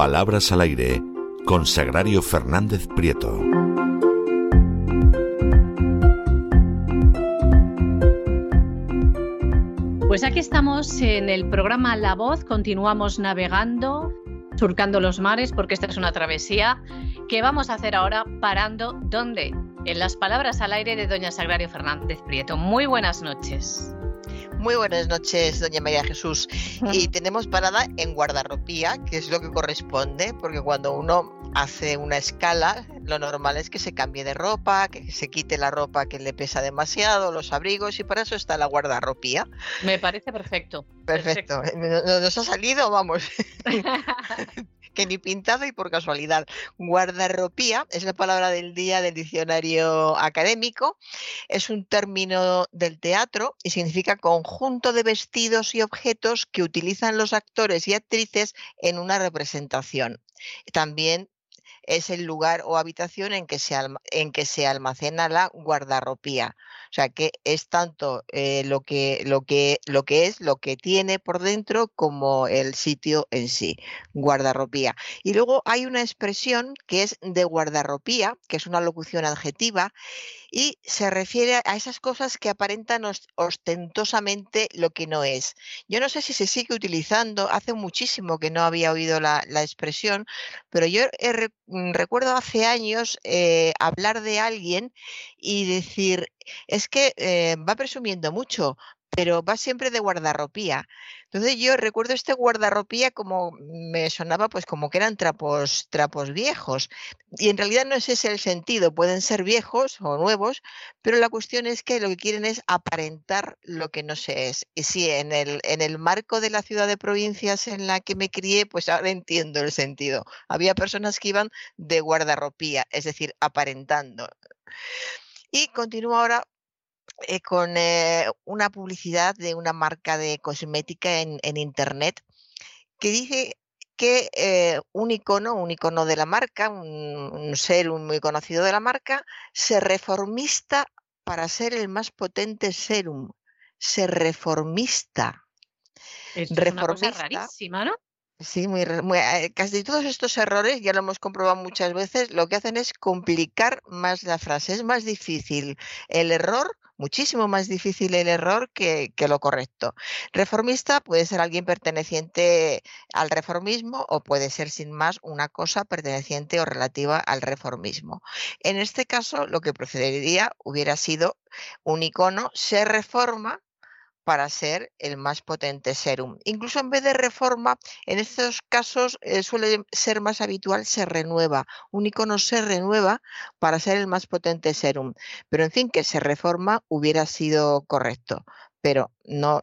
Palabras al aire con Sagrario Fernández Prieto. Pues aquí estamos en el programa La Voz, continuamos navegando, surcando los mares, porque esta es una travesía que vamos a hacer ahora parando, ¿dónde? En las palabras al aire de doña Sagrario Fernández Prieto. Muy buenas noches. Muy buenas noches, doña María Jesús. Y tenemos parada en guardarropía, que es lo que corresponde, porque cuando uno hace una escala, lo normal es que se cambie de ropa, que se quite la ropa que le pesa demasiado, los abrigos, y para eso está la guardarropía. Me parece perfecto. Perfecto. Nos ha salido, vamos. que ni pintado y por casualidad. Guardarropía es la palabra del día del diccionario académico. Es un término del teatro y significa conjunto de vestidos y objetos que utilizan los actores y actrices en una representación. También es el lugar o habitación en que se, en que se almacena la guardarropía. O sea que es tanto eh, lo, que, lo, que, lo que es, lo que tiene por dentro, como el sitio en sí, guardarropía. Y luego hay una expresión que es de guardarropía, que es una locución adjetiva, y se refiere a esas cosas que aparentan ostentosamente lo que no es. Yo no sé si se sigue utilizando, hace muchísimo que no había oído la, expresión, pero yo mm, recuerdo hace años eh, hablar de alguien y decir, es que eh, va presumiendo mucho, pero va siempre de guardarropía. Entonces yo recuerdo este guardarropía como me sonaba pues como que eran trapos, viejos. Y en realidad no es ese el sentido, pueden ser viejos o nuevos, pero la cuestión es que lo que quieren es aparentar lo que no se es. Y sí, en el, en el marco de la ciudad de provincias en la que me crié, pues ahora entiendo el sentido. Había personas que iban de guardarropía, es decir, aparentando. Y continúo ahora eh, con eh, una publicidad de una marca de cosmética en, Internet que dice que eh, un icono, un icono de la marca, un, ser muy conocido de la marca, se reformista para ser el más potente serum. Se reformista. Es una cosa rarísima, ¿no? Sí, muy, eh, casi todos estos errores, ya lo hemos comprobado muchas veces, lo que hacen es complicar más la frase. Es más difícil el error, muchísimo más difícil el error que, que lo correcto. Reformista puede ser alguien perteneciente al reformismo o puede ser sin más una cosa perteneciente o relativa al reformismo. En este caso, lo que procedería hubiera sido un icono se reforma para ser el más potente serum. Incluso en vez de reforma, en estos casos eh, suele ser más habitual se renueva. Un icono se renueva para ser el más potente serum. Pero en fin, que se reforma hubiera sido correcto, pero no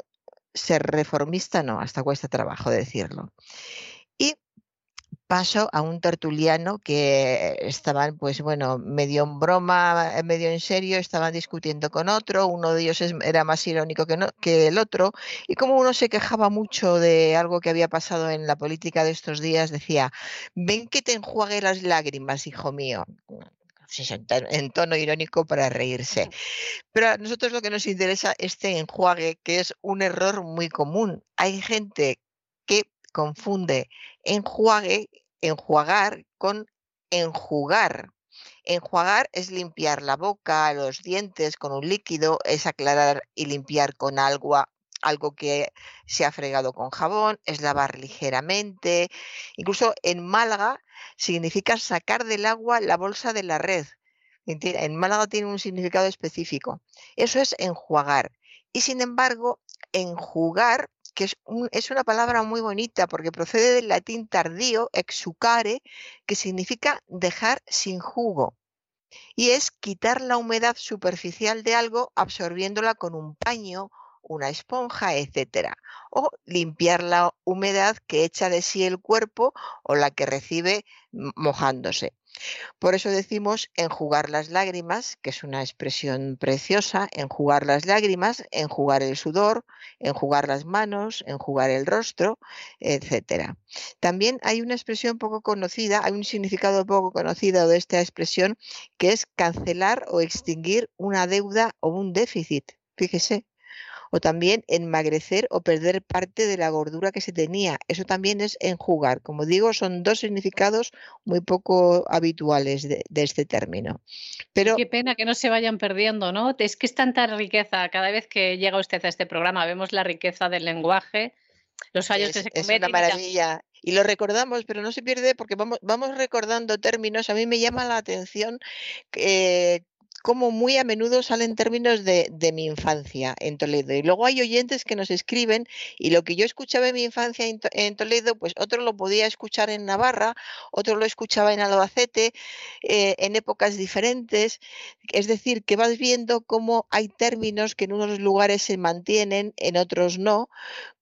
ser reformista no, hasta cuesta trabajo decirlo paso a un tertuliano que estaban, pues bueno, medio en broma, eh, medio en serio, estaban discutiendo con otro, uno de ellos era más irónico que, que el otro, y como uno se quejaba mucho de algo que había pasado en la política de estos días, decía, ven que te enjuague las lágrimas, hijo mío en tono irónico para reírse. Pero a nosotros lo que nos interesa es este enjuague, que es un error muy común. Hay gente que confunde enjuague, enjuagar con enjugar. Enjuagar es limpiar la boca, los dientes con un líquido, es aclarar y limpiar con agua algo que se ha fregado con jabón, es lavar ligeramente. Incluso en Málaga significa sacar del agua la bolsa de la red. En Málaga tiene un significado específico. Eso es enjuagar. Y sin embargo, enjugar que es, una palabra muy bonita porque procede del latín tardío, exucare, que significa dejar sin jugo. Y es quitar la humedad superficial de algo absorbiéndola con un paño, una esponja, etc. O limpiar la humedad que echa de sí el cuerpo o la que recibe mojándose. Por eso decimos enjugar las lágrimas, que es una expresión preciosa, enjugar las lágrimas, enjugar el sudor, enjugar las manos, enjugar el rostro, etcétera. También hay una expresión poco conocida, hay un significado poco conocido de esta expresión, que es cancelar o extinguir una deuda o un déficit. Fíjese, o también enmagrecer o perder parte de la gordura que se tenía. Eso también es enjugar. Como digo, son dos significados muy poco habituales de, este término. Pero qué pena que no se vayan perdiendo, ¿no? Es que es tanta riqueza. Cada vez que llega usted a este programa vemos la riqueza del lenguaje, los años que se cometen. Es una maravilla. Y lo recordamos, pero no se pierde porque vamos, vamos recordando términos. A mí me llama la atención que como muy a menudo salen términos de, mi infancia en Toledo. Y luego hay oyentes que nos escriben y lo que yo escuchaba en mi infancia en, Toledo, pues otro lo podía escuchar en Navarra, otro lo escuchaba en Albacete, eh, en épocas diferentes. Es decir, que vas viendo cómo hay términos que en unos lugares se mantienen, en otros no,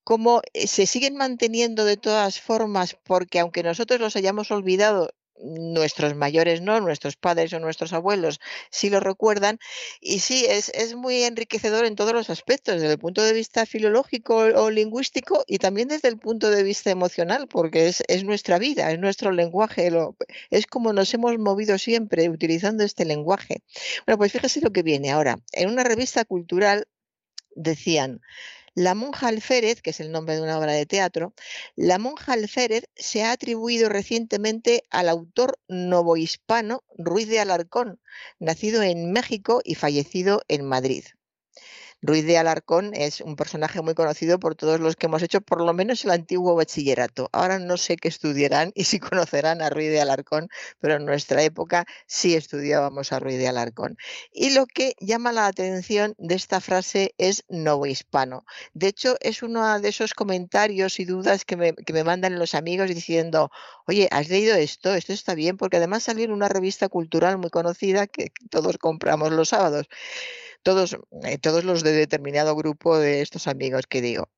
cómo eh, se siguen manteniendo de todas formas, porque aunque nosotros los hayamos olvidado, nuestros mayores no, nuestros padres o nuestros abuelos sí lo recuerdan y sí, es, es, muy enriquecedor en todos los aspectos, desde el punto de vista filológico o lingüístico y también desde el punto de vista emocional, porque es, es nuestra vida, es nuestro lenguaje, lo, es como nos hemos movido siempre utilizando este lenguaje. Bueno, pues fíjese lo que viene ahora. En una revista cultural decían, la monja Alférez, que es el nombre de una obra de teatro, la monja Alférez se ha atribuido recientemente al autor novohispano Ruiz de Alarcón, nacido en México y fallecido en Madrid. Ruiz de Alarcón es un personaje muy conocido por todos los que hemos hecho por lo menos el antiguo bachillerato. Ahora no sé qué estudiarán y si conocerán a Ruiz de Alarcón, pero en nuestra época sí estudiábamos a Ruiz de Alarcón. Y lo que llama la atención de esta frase es novohispano. De hecho, es uno de esos comentarios y dudas que me, que me mandan los amigos diciendo, oye, ¿has leído esto? Esto está bien, porque además salió en una revista cultural muy conocida que todos compramos los sábados todos, eh, todos los de determinado grupo de estos amigos que digo.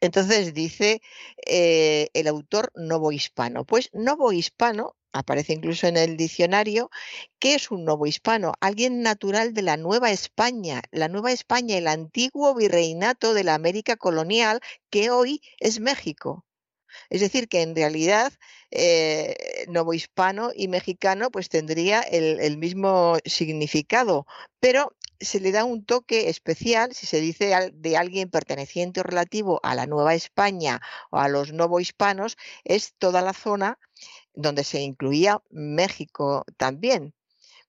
Entonces dice eh, el autor novohispano. Pues novohispano aparece incluso en el diccionario, ¿qué es un novohispano? Alguien natural de la Nueva España, la Nueva España, el antiguo virreinato de la América colonial que hoy es México. Es decir, que en realidad eh, novohispano y mexicano pues tendría el, el mismo significado, pero se le da un toque especial si se dice de alguien perteneciente o relativo a la Nueva España o a los novohispanos, es toda la zona donde se incluía México también.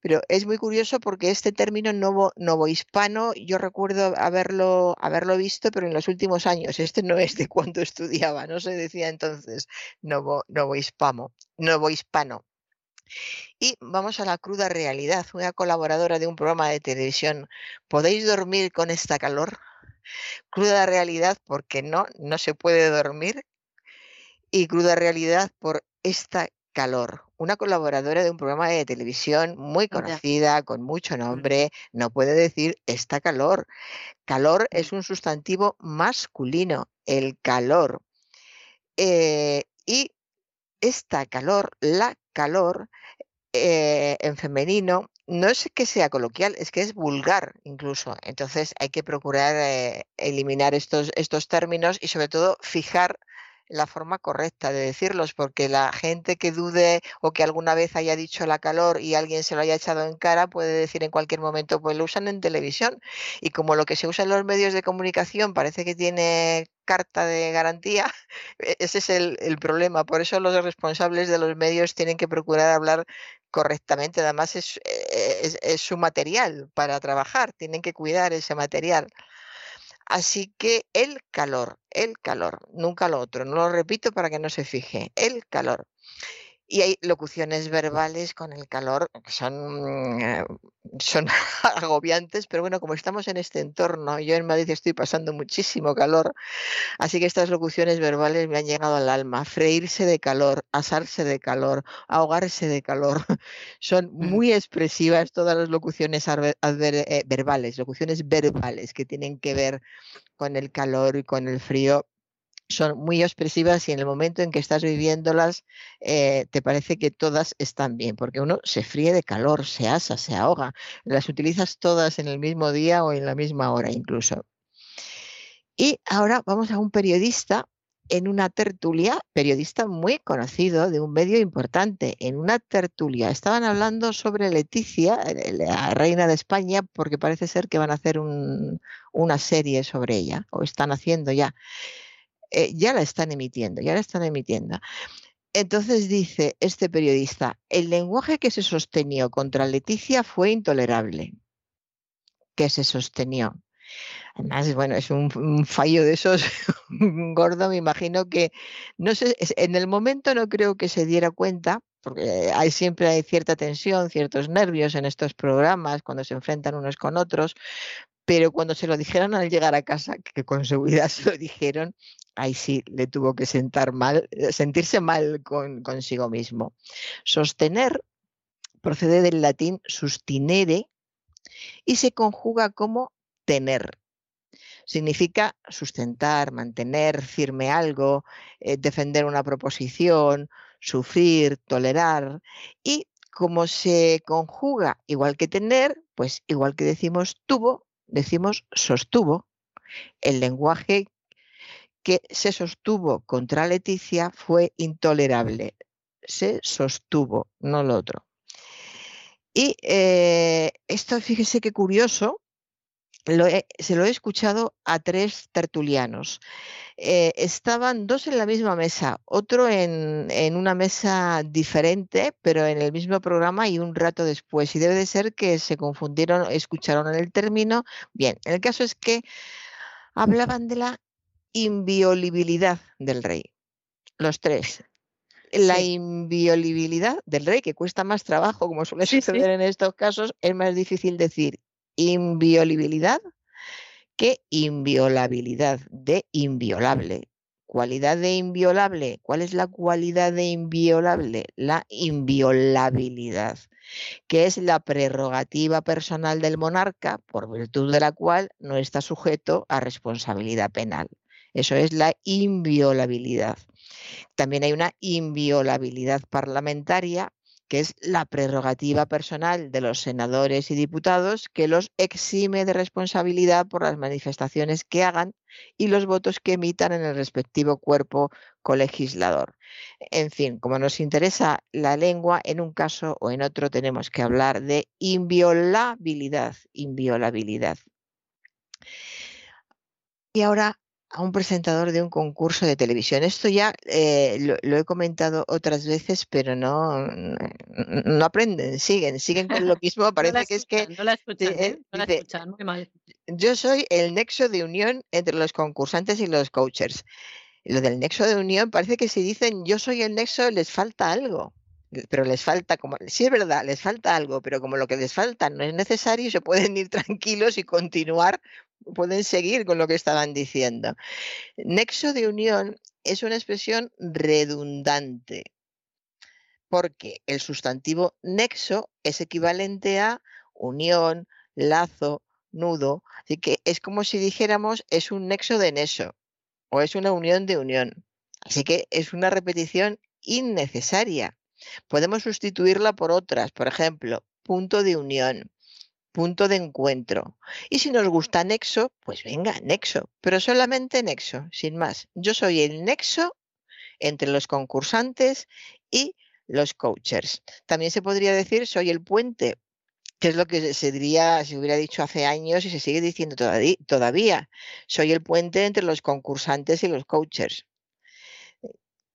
Pero es muy curioso porque este término novo, novohispano, yo recuerdo haberlo, haberlo visto, pero en los últimos años. Este no es de cuando estudiaba, no se decía entonces novo, novohispano. novohispano. Y vamos a la cruda realidad. Una colaboradora de un programa de televisión. ¿Podéis dormir con esta calor? Cruda realidad porque no, no se puede dormir. Y cruda realidad por esta calor. Una colaboradora de un programa de televisión muy conocida, con mucho nombre, no puede decir esta calor. Calor es un sustantivo masculino, el calor. Eh, y esta calor, la calor, eh, en femenino, no es que sea coloquial, es que es vulgar incluso. Entonces hay que procurar eh, eliminar estos, estos términos y sobre todo fijar la forma correcta de decirlos, porque la gente que dude o que alguna vez haya dicho la calor y alguien se lo haya echado en cara puede decir en cualquier momento, pues lo usan en televisión. Y como lo que se usa en los medios de comunicación parece que tiene carta de garantía, e-, ese es el, problema. Por eso los responsables de los medios tienen que procurar hablar correctamente. Además es, es su material para trabajar, tienen que cuidar ese material. Así que el calor, el calor, nunca lo otro, no lo repito para que no se fije, el calor. Y hay locuciones verbales con el calor que son, eh, son agobiantes, pero bueno, como estamos en este entorno, yo en Madrid estoy pasando muchísimo calor, así que estas locuciones verbales me han llegado al alma. Freírse de calor, asarse de calor, ahogarse de calor. Son muy expresivas todas las locuciones eh, verbales, locuciones verbales que tienen que ver con el calor y con el frío son muy expresivas y en el momento en que estás viviéndolas eh, te parece que todas están bien, porque uno se fríe de calor, se asa, se ahoga, las utilizas todas en el mismo día o en la misma hora incluso. Y ahora vamos a un periodista en una tertulia, periodista muy conocido de un medio importante, en una tertulia. Estaban hablando sobre Leticia, eh, la reina de España, porque parece ser que van a hacer una serie sobre ella, o están haciendo ya. Eh, ya la están emitiendo, ya la están emitiendo. Entonces dice este periodista, el lenguaje que se sostenió contra Leticia fue intolerable. Que se sostenió. Además, bueno, es un, fallo de esos gordo, me imagino que, no sé, en el momento no creo que se diera cuenta, porque hay siempre hay cierta tensión, ciertos nervios en estos programas cuando se enfrentan unos con otros, pero cuando se lo dijeron al llegar a casa, que con seguridad se lo dijeron, ahí sí le tuvo que sentar mal, eh, sentirse mal con, consigo mismo. Sostener procede del latín sustinere y se conjuga como tener. Significa sustentar, mantener firme algo, eh, defender una proposición, sufrir, tolerar. Y como se conjuga igual que tener, pues igual que decimos tuvo, decimos sostuvo. El lenguaje que se sostuvo contra Leticia fue intolerable. Se sostuvo, no lo otro. Y eh, esto, fíjese qué curioso, se lo he escuchado a tres tertulianos. Eh, estaban dos en la misma mesa, otro en, en, una mesa diferente, pero en el mismo programa y un rato después. Y debe de ser que se confundieron, escucharon el término. Bien, el caso es que hablaban de la inviolabilidad del rey, los tres. La inviolabilidad del rey, que cuesta más trabajo, como suele suceder en estos casos, es más difícil decir inviolabilidad que inviolabilidad de inviolable. Cualidad de inviolable. ¿Cuál es la cualidad de inviolable? La inviolabilidad, que es la prerrogativa personal del monarca por virtud de la cual no está sujeto a responsabilidad penal. Eso es la inviolabilidad. También hay una inviolabilidad parlamentaria que es la prerrogativa personal de los senadores y diputados que los exime de responsabilidad por las manifestaciones que hagan y los votos que emitan en el respectivo cuerpo colegislador. En fin, como nos interesa la lengua, en un caso o en otro tenemos que hablar de inviolabilidad, inviolabilidad. Y ahora a un presentador de un concurso de televisión. Esto ya eh, lo, he comentado otras veces, pero no, no aprenden, siguen, siguen con lo mismo. Parece que es que... No la escuchan, ¿eh? no la escuchan, muy mal. Yo soy el nexo de unión entre los concursantes y los coaches. Lo del nexo de unión parece que si dicen yo soy el nexo les falta algo pero les falta, como, sí es verdad, les falta algo, pero como lo que les falta no es necesario, se pueden ir tranquilos y continuar, pueden seguir con lo que estaban diciendo. Nexo de unión es una expresión redundante, porque el sustantivo nexo es equivalente a unión, lazo, nudo, así que es como si dijéramos es un nexo de nexo o es una unión de unión. Así que es una repetición innecesaria. Podemos sustituirla por otras, por ejemplo, punto de unión, punto de encuentro. Y si nos gusta nexo, pues venga, nexo, pero solamente nexo, sin más. Yo soy el nexo entre los concursantes y los coaches. También se podría decir soy el puente, que es lo que se diría, se hubiera dicho hace años y se sigue diciendo todavía. Soy el puente entre los concursantes y los coaches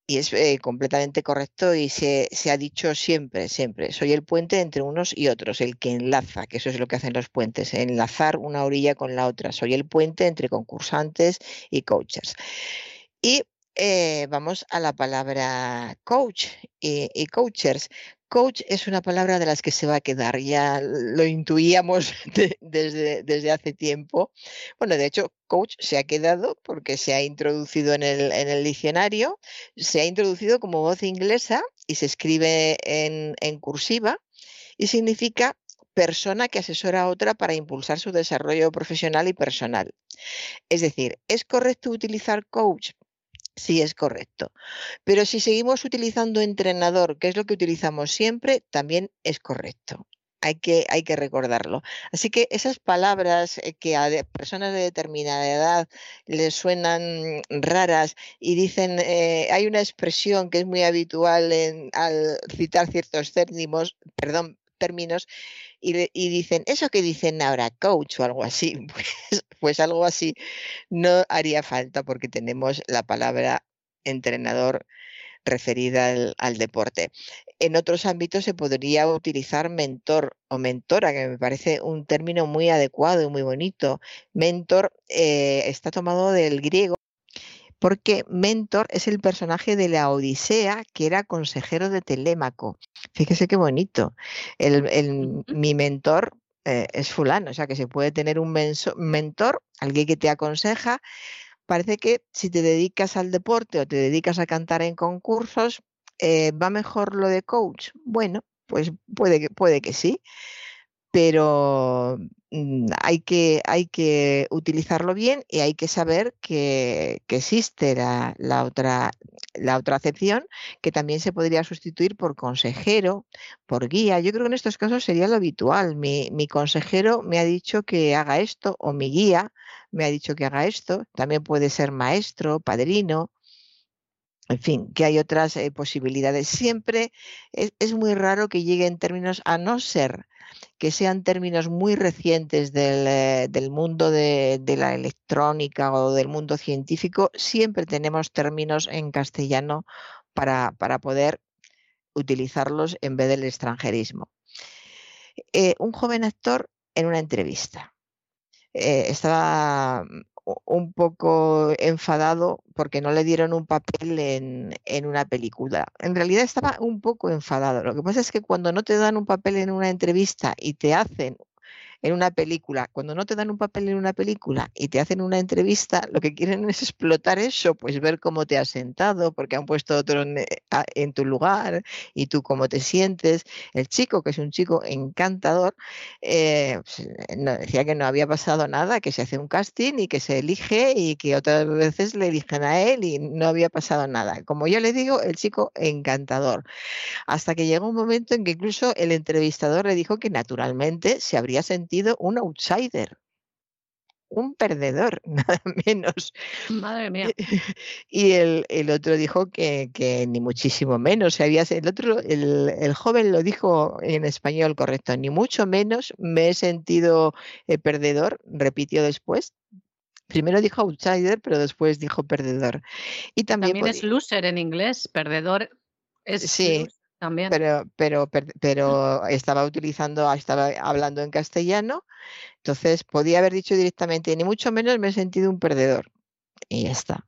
y es eh, completamente correcto y se, ha dicho siempre, siempre, soy el puente entre unos y otros, el que enlaza, que eso es lo que hacen los puentes, enlazar una orilla con la otra, soy el puente entre concursantes y coaches. Y eh, vamos a la palabra coach y, y coachers coach es una palabra de las que se va a quedar, ya lo intuíamos desde, desde, hace tiempo. Bueno, de hecho, coach se ha quedado porque se ha introducido en el, en el diccionario, se ha introducido como voz inglesa y se escribe en, en cursiva y significa persona que asesora a otra para impulsar su desarrollo profesional y personal. Es decir, ¿es correcto utilizar coach Sí, es correcto. Pero si seguimos utilizando entrenador, que es lo que utilizamos siempre, también es correcto. Hay que, hay que recordarlo. Así que esas palabras eh, que a personas de determinada edad les suenan raras y dicen, eh, hay una expresión que es muy habitual en, al citar ciertos términos, perdón, términos, y, dicen, eso que dicen ahora, coach o algo así, pues, pues algo así no haría falta porque tenemos la palabra entrenador referida al, deporte. En otros ámbitos se podría utilizar mentor o mentora, que me parece un término muy adecuado y muy bonito. Mentor eh, está tomado del griego porque Mentor es el personaje de la Odisea que era consejero de Telémaco. Fíjese qué bonito. Mi mentor eh, es fulano, o sea que se puede tener un mentor, alguien que te aconseja. Parece que si te dedicas al deporte o te dedicas a cantar en concursos, eh, ¿va mejor lo de coach? Bueno, pues puede que, puede que sí, pero Mm, hay que, hay que utilizarlo bien y hay que saber que, existe la, otra, la otra acepción que también se podría sustituir por consejero, por guía. Yo creo que en estos casos sería lo habitual. Mi, consejero me ha dicho que haga esto o mi guía me ha dicho que haga esto. También puede ser maestro, padrino. En fin, que hay otras eh, posibilidades. Siempre es, es muy raro que llegue en términos a no ser que sean términos muy recientes del, eh, mundo de, la electrónica o del mundo científico, siempre tenemos términos en castellano para, poder utilizarlos en vez del extranjerismo. Eh, un joven actor en una entrevista. Eh, estaba un poco enfadado porque no le dieron un papel en, en, una película. En realidad estaba un poco enfadado. Lo que pasa es que cuando no te dan un papel en una entrevista y te hacen en una película, cuando no te dan un papel en una película y te hacen una entrevista, lo que quieren es explotar eso, pues ver cómo te has sentado, porque han puesto otro en, eh, tu lugar y tú cómo te sientes. El chico, que es un chico encantador, eh, pues, decía que no había pasado nada, que se hace un casting y que se elige y que otras veces le eligen a él y no había pasado nada. Como yo le digo, el chico encantador. Hasta que llegó un momento en que incluso el entrevistador le dijo que naturalmente se habría sentido un outsider, un perdedor, nada menos. Madre mía. Y el, otro dijo que, ni muchísimo menos. Había, el otro, el, joven lo dijo en español correcto, ni mucho menos me he sentido eh, perdedor, repitió después. Primero dijo outsider, pero después dijo perdedor. Y también, es loser en inglés, perdedor es sí, pero, pero, pero estaba utilizando, estaba hablando en castellano, entonces podía haber dicho directamente, ni mucho menos me he sentido un perdedor. Y ya está.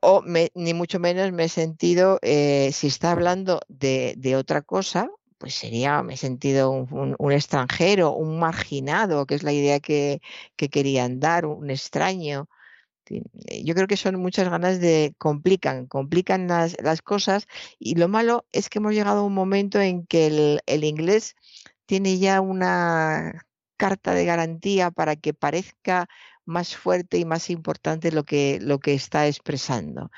O ni mucho menos me he sentido, eh, si está hablando de, otra cosa, pues sería, me he sentido un, extranjero, un marginado, que es la idea que, que querían dar, un extraño. Eh, yo creo que son muchas ganas de complican, complican las, cosas y lo malo es que hemos llegado a un momento en que el, inglés tiene ya una carta de garantía para que parezca más fuerte y más importante lo que, lo que está expresando.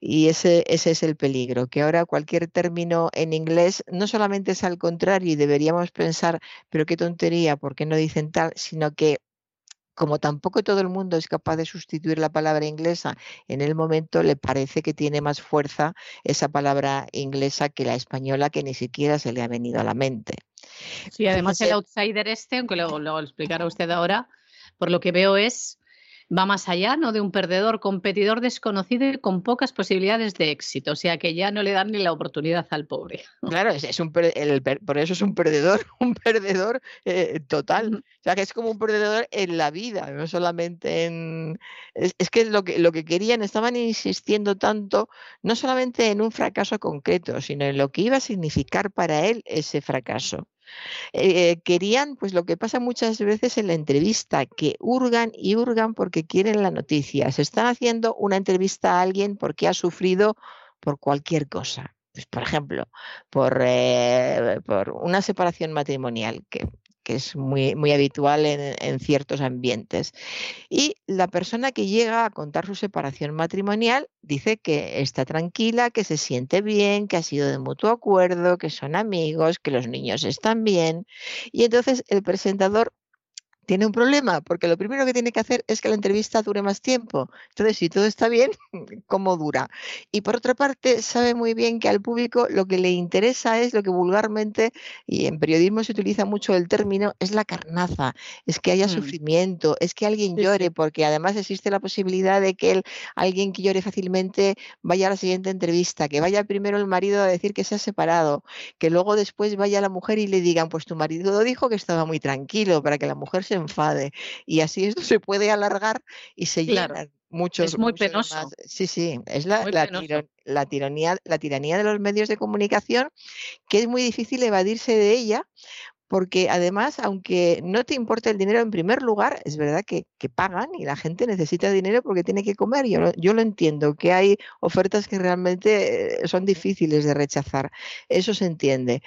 Y ese, ese es el peligro, que ahora cualquier término en inglés no solamente es al contrario y deberíamos pensar, pero qué tontería, ¿por qué no dicen tal? Sino que como tampoco todo el mundo es capaz de sustituir la palabra inglesa, en el momento le parece que tiene más fuerza esa palabra inglesa que la española que ni siquiera se le ha venido a la mente. Sí, además el outsider este, aunque luego lo explicará usted ahora, por lo que veo es va más allá, ¿no? De un perdedor, competidor desconocido y con pocas posibilidades de éxito. O sea que ya no le dan ni la oportunidad al pobre. Claro, es, un por eso es un perdedor, un perdedor eh, total. O sea que es como un perdedor en la vida, no solamente en. Es, es, que lo que lo que querían, estaban insistiendo tanto, no solamente en un fracaso concreto, sino en lo que iba a significar para él ese fracaso. Eh, querían, pues lo que pasa muchas veces en la entrevista, que hurgan y hurgan porque quieren la noticia. Se están haciendo una entrevista a alguien porque ha sufrido por cualquier cosa. Pues, por ejemplo, por, eh, por una separación matrimonial, que que es muy, muy habitual en, ciertos ambientes. Y la persona que llega a contar su separación matrimonial dice que está tranquila, que se siente bien, que ha sido de mutuo acuerdo, que son amigos, que los niños están bien. Y entonces el presentador tiene un problema, porque lo primero que tiene que hacer es que la entrevista dure más tiempo. Entonces, si todo está bien, ¿cómo dura? Y por otra parte, sabe muy bien que al público lo que le interesa es lo que vulgarmente, y en periodismo se utiliza mucho el término, es la carnaza, es que haya mm. sufrimiento, es que alguien llore, porque además existe la posibilidad de que alguien que llore fácilmente vaya a la siguiente entrevista, que vaya primero el marido a decir que se ha separado, que luego después vaya la mujer y le digan, pues tu marido dijo que estaba muy tranquilo, para que la mujer se enfade. Y así esto se puede alargar y se llenan muchos. Es muy penoso. Sí, sí, es la, la, la, tiranía, la tiranía de los medios de comunicación que es muy difícil evadirse de ella porque además, aunque no te importe el dinero en primer lugar, es verdad que, que pagan y la gente necesita dinero porque tiene que comer. Yo, yo lo entiendo, que hay ofertas que realmente eh, son difíciles de rechazar. Eso se entiende.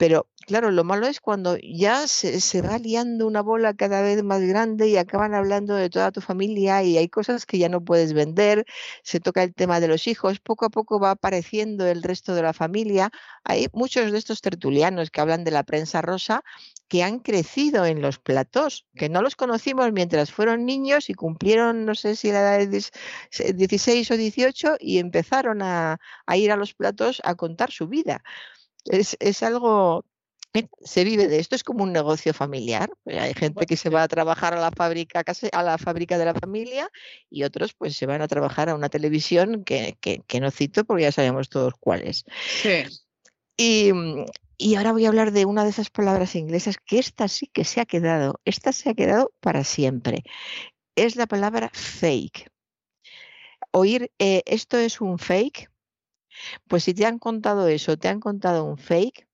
Pero claro, lo malo es cuando ya se, va liando una bola cada vez más grande y acaban hablando de toda tu familia y hay cosas que ya no puedes vender, se toca el tema de los hijos, poco a poco va apareciendo el resto de la familia. Hay muchos de estos tertulianos que hablan de la prensa rosa que han crecido en los platós, que no los conocimos mientras fueron niños y cumplieron, no sé si la edad de 16 o 18 y empezaron a, a ir a los platós a contar su vida es, algo se vive de esto, es como un negocio familiar. Eh, hay gente que se va a trabajar a la fábrica a la fábrica de la familia y otros pues se van a trabajar a una televisión que, no cito porque ya sabemos todos cuáles. Y, y ahora voy a hablar de una de esas palabras inglesas que esta sí que se ha quedado, esta se ha quedado para siempre. Es la palabra fake. Oír eh, esto es un fake. Pues si te han contado eso, te han contado un fake,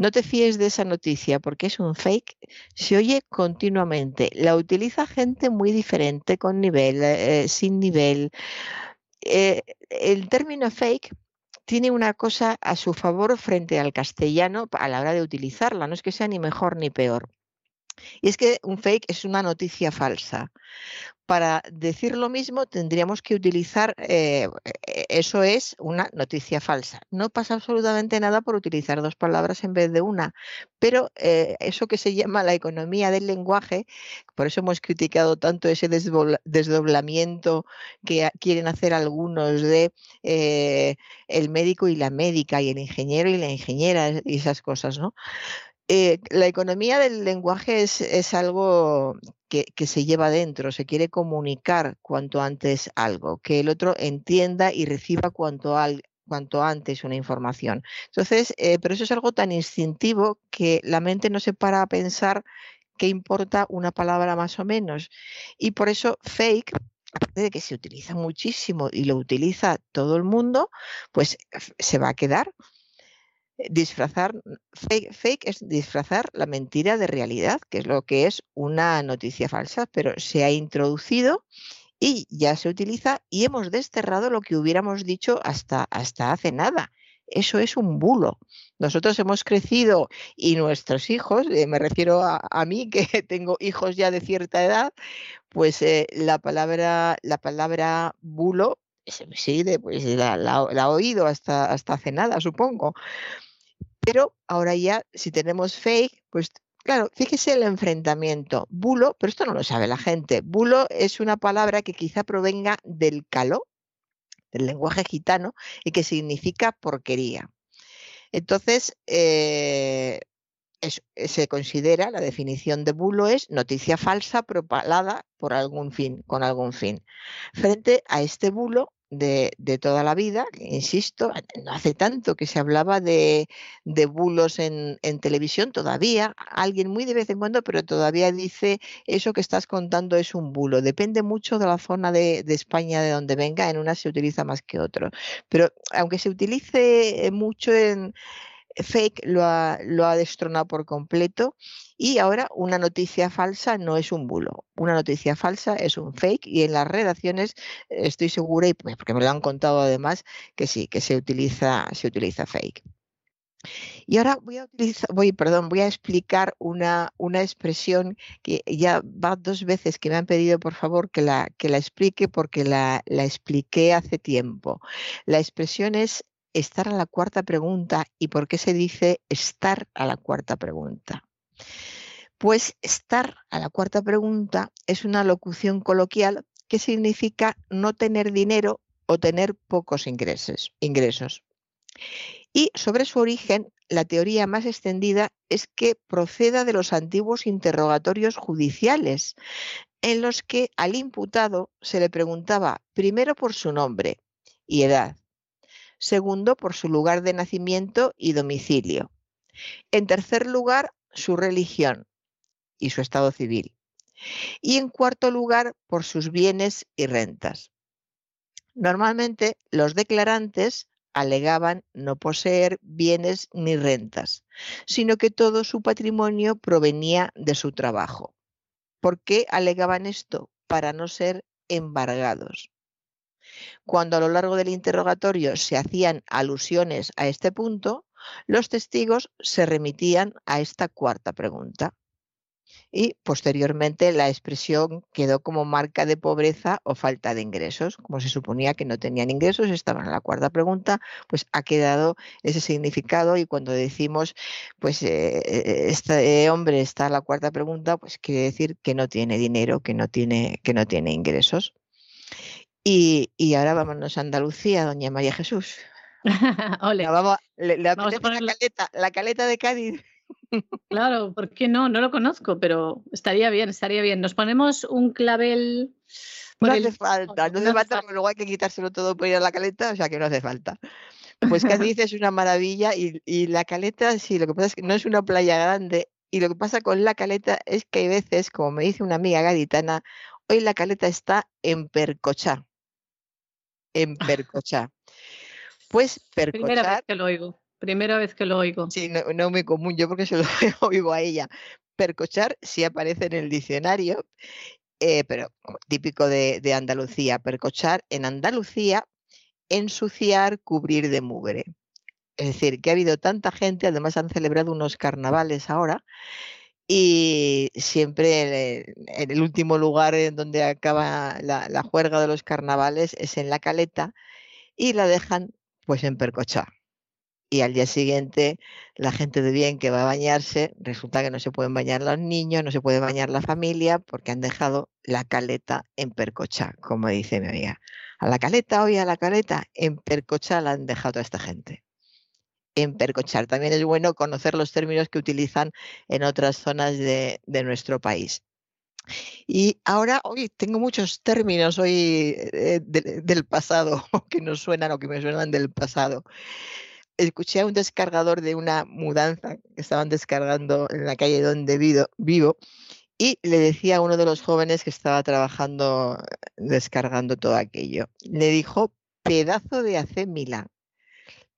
no te fíes de esa noticia porque es un fake. Se oye continuamente. La utiliza gente muy diferente, con nivel, eh, sin nivel. Eh, el término fake tiene una cosa a su favor frente al castellano a la hora de utilizarla. No es que sea ni mejor ni peor. Y es que un fake es una noticia falsa. Para decir lo mismo tendríamos que utilizar, eh, e, eso es una noticia falsa. No pasa absolutamente nada por utilizar dos palabras en vez de una, pero eh, eso que se llama la economía del lenguaje, por eso hemos criticado tanto ese desdoblamiento que quieren hacer algunos de eh, el médico y la médica y el ingeniero y la ingeniera y esas cosas, ¿no? Eh, la economía del lenguaje es, algo que, se lleva dentro, se quiere comunicar cuanto antes algo, que el otro entienda y reciba cuanto, antes una información. Entonces, eh, pero eso es algo tan instintivo que la mente no se para a pensar qué importa una palabra más o menos. Y por eso fake aparte de que se utiliza muchísimo y lo utiliza todo el mundo, pues se va a quedar disfrazar, fake, es disfrazar la mentira de realidad, que es lo que es una noticia falsa, pero se ha introducido y ya se utiliza y hemos desterrado lo que hubiéramos dicho hasta, hasta hace nada. Eso es un bulo. Nosotros hemos crecido y nuestros hijos, eh, me refiero a, mí que tengo hijos ya de cierta edad, pues eh, la palabra la palabra bulo sí, pues la, la, la, ha oído hasta, hasta hace nada, supongo. Pero ahora ya, si tenemos fake, pues claro, fíjese el enfrentamiento. Bulo, pero esto no lo sabe la gente. Bulo es una palabra que quizá provenga del caló, del lenguaje gitano, y que significa porquería. Entonces, eh, se considera, la definición de bulo es noticia falsa propalada por algún fin, con algún fin. Frente a este bulo, de, toda la vida, insisto, no hace tanto que se hablaba de, bulos en, televisión, todavía alguien muy de vez en cuando, pero todavía dice eso que estás contando es un bulo. Depende mucho de la zona de, de España de donde venga, en una se utiliza más que otro. Pero aunque se utilice mucho en, fake lo ha, lo ha destronado por completo y ahora una noticia falsa no es un bulo, una noticia falsa es un fake y en las redacciones estoy segura, y porque me lo han contado además, que sí, que se utiliza, se utiliza fake. Y ahora voy a utilizar, voy, perdón, voy a explicar una, una expresión que ya va dos veces que me han pedido por favor que la, que la explique porque la, la expliqué hace tiempo. La expresión es estar a la cuarta pregunta y por qué se dice estar a la cuarta pregunta. Pues estar a la cuarta pregunta es una locución coloquial que significa no tener dinero o tener pocos ingresos. ingresos. Y sobre su origen, la teoría más extendida es que proceda de los antiguos interrogatorios judiciales, en los que al imputado se le preguntaba primero por su nombre y edad, Segundo, por su lugar de nacimiento y domicilio. En tercer lugar, su religión y su estado civil. Y en cuarto lugar, por sus bienes y rentas. Normalmente, los declarantes alegaban no poseer bienes ni rentas, sino que todo su patrimonio provenía de su trabajo. ¿Por qué alegaban esto? Para no ser embargados. Cuando a lo largo del interrogatorio se hacían alusiones a este punto, los testigos se remitían a esta cuarta pregunta. Y posteriormente la expresión quedó como marca de pobreza o falta de ingresos. Como se suponía que no tenían ingresos, estaban en la cuarta pregunta, pues ha quedado ese significado y cuando decimos, pues eh, eh, este hombre está en la cuarta pregunta, pues quiere decir que no tiene dinero, que no tiene, que no tiene ingresos. Y, y, ahora vámonos a Andalucía, doña María Jesús. Ole. vamos, le, la, caleta, la caleta de Cádiz. Claro, ¿por qué no? No lo conozco, pero estaría bien, estaría bien. Nos ponemos un clavel. no hace falta, no, hace falta, pero luego hay que quitárselo todo por ir a la caleta, o sea que no hace falta. Pues Cádiz es una maravilla y, y, la caleta, sí, lo que pasa es que no es una playa grande y lo que pasa con la caleta es que hay veces, como me dice una amiga gaditana, hoy la caleta está en percochá. En percochá. Pues percochar. Primera vez que lo oigo. Primera vez que lo oigo. Sí, no, no muy común, yo porque se lo oigo a ella. Percochar sí aparece en el diccionario, eh, pero típico de, de Andalucía. Percochar en Andalucía, ensuciar, cubrir de mugre. Es decir, que ha habido tanta gente, además han celebrado unos carnavales ahora, y siempre en el último lugar en donde acaba la, la, juerga de los carnavales es en la caleta y la dejan pues en percochar y al día siguiente la gente de bien que va a bañarse, resulta que no se pueden bañar los niños, no se puede bañar la familia porque han dejado la caleta en percocha, como dice mi amiga. A la caleta, hoy a la caleta, en percocha la han dejado a esta gente. En percochar. También es bueno conocer los términos que utilizan en otras zonas de, nuestro país. Y ahora, hoy tengo muchos términos hoy eh, de, del pasado que nos suenan o que me suenan del pasado escuché a un descargador de una mudanza que estaban descargando en la calle donde vivo, y le decía a uno de los jóvenes que estaba trabajando descargando todo aquello, le dijo, pedazo de acémila,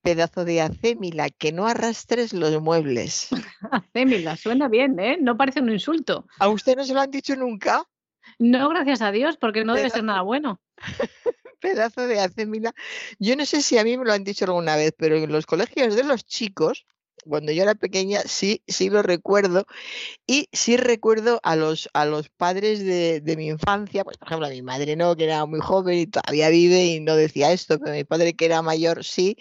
pedazo de acémila, que no arrastres los muebles. acémila, suena bien, ¿eh? No parece un insulto. ¿A usted no se lo han dicho nunca? No, gracias a Dios, porque no debe ser nada bueno. pedazo de acémila. Yo no sé si a mí me lo han dicho alguna vez, pero en los colegios de los chicos, cuando yo era pequeña, sí, sí lo recuerdo. Y sí recuerdo a los, a los padres de, de, mi infancia, pues, por ejemplo, a mi madre no, que era muy joven y todavía vive y no decía esto, pero mi padre que era mayor sí.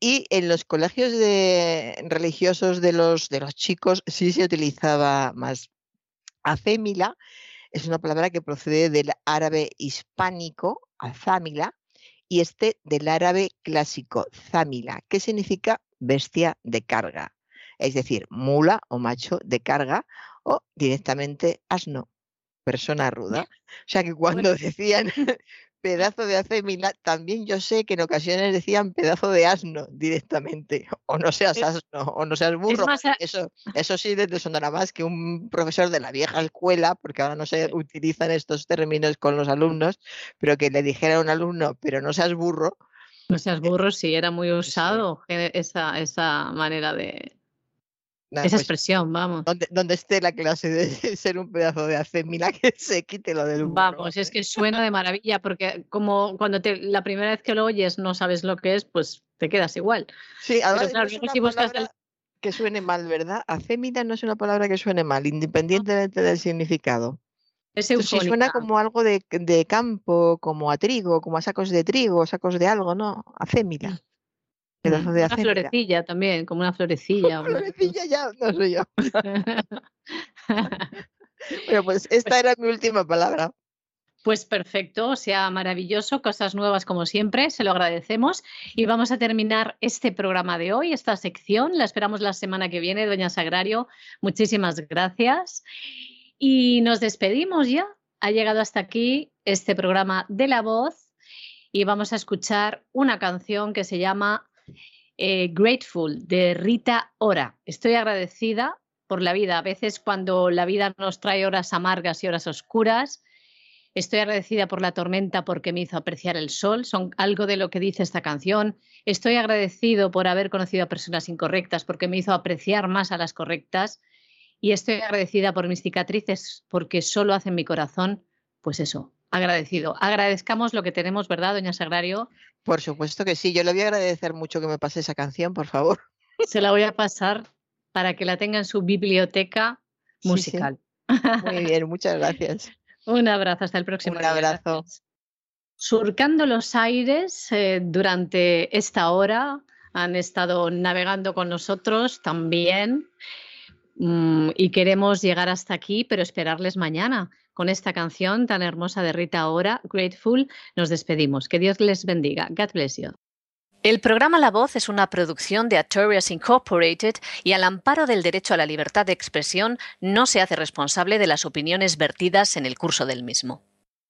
Y en los colegios de, religiosos de los, de los chicos sí se utilizaba más acémila. Es una palabra que procede del árabe hispánico, azámila, y este del árabe clásico, zámila, que significa bestia de carga, es decir, mula o macho de carga o directamente asno, persona ruda. O sea que cuando decían pedazo de acémila, también yo sé que en ocasiones decían pedazo de asno directamente, o no seas asno, o no seas burro. Eso, eso sí desde sonará más que un profesor de la vieja escuela, porque ahora no se utilizan estos términos con los alumnos, pero que le dijera a un alumno, pero no seas burro. No seas eh, burro, sí, era muy usado esa, esa manera de, esa pues, expresión, vamos. Donde, esté la clase de ser un pedazo de acémila que se quite lo del Vamos, es que suena de maravilla, porque como cuando te, la primera vez que lo oyes no sabes lo que es, pues te quedas igual. Sí, además claro, es si buscas que suene mal, ¿verdad? Acémila no es una palabra que suene mal, independientemente del significado. Es si suena como algo de, de, campo, como a trigo, como a sacos de trigo, sacos de algo, ¿no? Acémila. Pedazo de una florecilla también, como una florecilla. Una florecilla ya, no soy yo. bueno, pues esta era mi última palabra. Pues perfecto, sea maravilloso, cosas nuevas como siempre, se lo agradecemos. Y vamos a terminar este programa de hoy, esta sección. La esperamos la semana que viene, Doña Sagrario. Muchísimas gracias. Y nos despedimos ya. Ha llegado hasta aquí este programa de la voz y vamos a escuchar una canción que se llama eh, Grateful de Rita Ora. Estoy agradecida por la vida. A veces cuando la vida nos trae horas amargas y horas oscuras, estoy agradecida por la tormenta porque me hizo apreciar el sol. Son algo de lo que dice esta canción. Estoy agradecido por haber conocido a personas incorrectas porque me hizo apreciar más a las correctas. Y estoy agradecida por mis cicatrices porque solo hacen mi corazón, pues eso, agradecido. Agradezcamos lo que tenemos, ¿verdad, doña Sagrario? Por supuesto que sí. Yo le voy a agradecer mucho que me pase esa canción, por favor. Se la voy a pasar para que la tenga en su biblioteca musical. Muy bien, muchas gracias. Un abrazo, hasta el próximo. Un abrazo. Surcando los aires eh, durante esta hora, han estado navegando con nosotros también mm, y queremos llegar hasta aquí, pero esperarles mañana con esta canción tan hermosa de Rita Ora, Grateful, nos despedimos. Que Dios les bendiga. God bless you. El programa La Voz es una producción de Artorias Incorporated y al amparo del derecho a la libertad de expresión no se hace responsable de las opiniones vertidas en el curso del mismo.